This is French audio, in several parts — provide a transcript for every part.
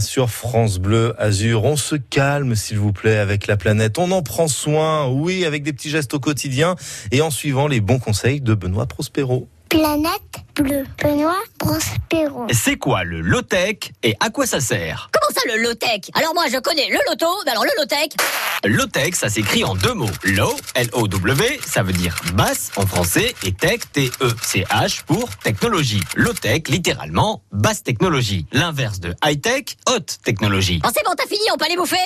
Sur France Bleu Azur, on se calme s'il vous plaît avec la planète. On en prend soin, oui, avec des petits gestes au quotidien et en suivant les bons conseils de Benoît Prospero. Planète bleue. Benoît Prospero. C'est quoi le low-tech et à quoi ça sert? Comment ça le low-tech? Alors moi je connais le loto, mais alors le low-tech Low-tech, ça s'écrit en deux mots. Low, L-O-W, ça veut dire basse en français et tech, T-E-C-H pour technologie. Low-tech, littéralement, basse technologie. L'inverse de high-tech, haute technologie. Oh c'est bon, t'as fini, on peut aller bouffer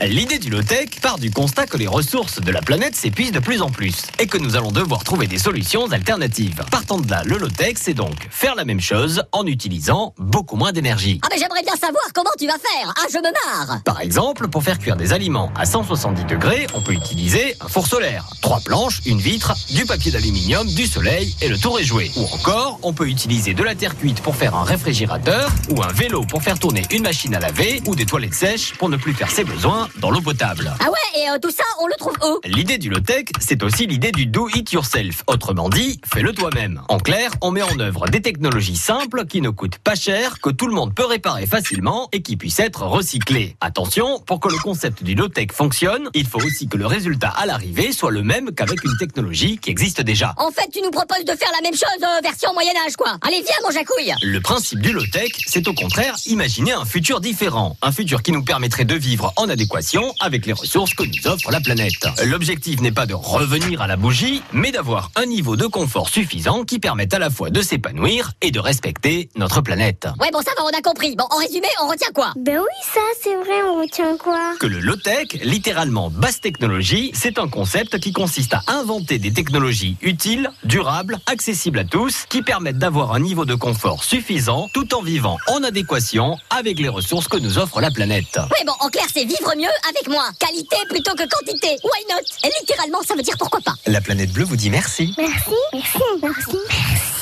L'idée du low-tech part du constat que les ressources de la planète s'épuisent de plus en plus et que nous allons devoir trouver des solutions alternatives. Partant de là, le low-tech, c'est donc faire la même chose en utilisant beaucoup moins d'énergie. Ah mais j'aimerais bien savoir comment tu vas faire Ah je me marre Par exemple, pour faire cuire des aliments à 170 degrés, on peut utiliser un four solaire, trois planches, une vitre, du papier d'aluminium, du soleil et le tour est joué. Ou encore, on peut utiliser de la terre cuite pour faire un réfrigérateur ou un vélo pour faire tourner une machine à laver ou des toilettes sèches pour ne plus faire ses besoins dans l'eau potable. Ah ouais, et euh, tout ça, on le trouve où? L'idée du low-tech, c'est aussi l'idée du do it yourself. Autrement dit, fais-le toi-même. En clair, on met en œuvre des technologies simples qui ne coûtent pas cher, que tout le monde peut réparer facilement et qui puissent être recyclées. Attention, pour que le concept du low-tech fonctionne, il faut aussi que le résultat à l'arrivée soit le même qu'avec une technologie qui existe déjà. En fait, tu nous proposes de faire la même chose, euh, version Moyen-Âge quoi Allez, viens mon jacouille Le principe du low-tech, c'est au contraire imaginer un futur différent. Un futur qui nous permettrait de vivre en adéquation avec les ressources que nous offre la planète. L'objectif n'est pas de revenir à la bougie, mais d'avoir un niveau de confort suffisant qui permette à la fois de s'épanouir et de respecter notre planète. Ouais bon ça va, on a compris. Bon, en résumé, on retient quoi? Ben oui, ça, c'est vrai, on retient quoi? Que le low-tech, littéralement basse technologie, c'est un concept qui consiste à inventer des technologies utiles, durables, accessibles à tous, qui permettent d'avoir un niveau de confort suffisant tout en vivant en adéquation avec les ressources que nous offre la planète. Ouais bon, en clair, c'est vivre mieux avec moins. Qualité plutôt que quantité. Why not? Et littéralement, ça veut dire pourquoi pas. La planète bleue vous dit merci. Merci, merci, merci, merci.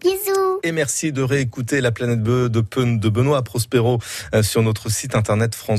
Bisous. Et merci de réécouter la planète bleue de Benoît Prospero euh, sur notre site internet France